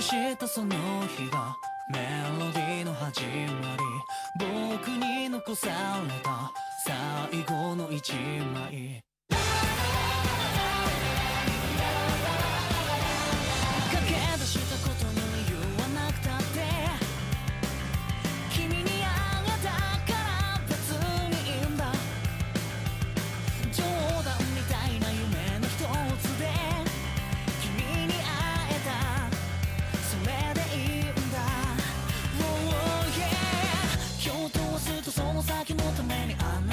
したその日がメロディーの始まり。僕に残された最後の一枚。先のためにあな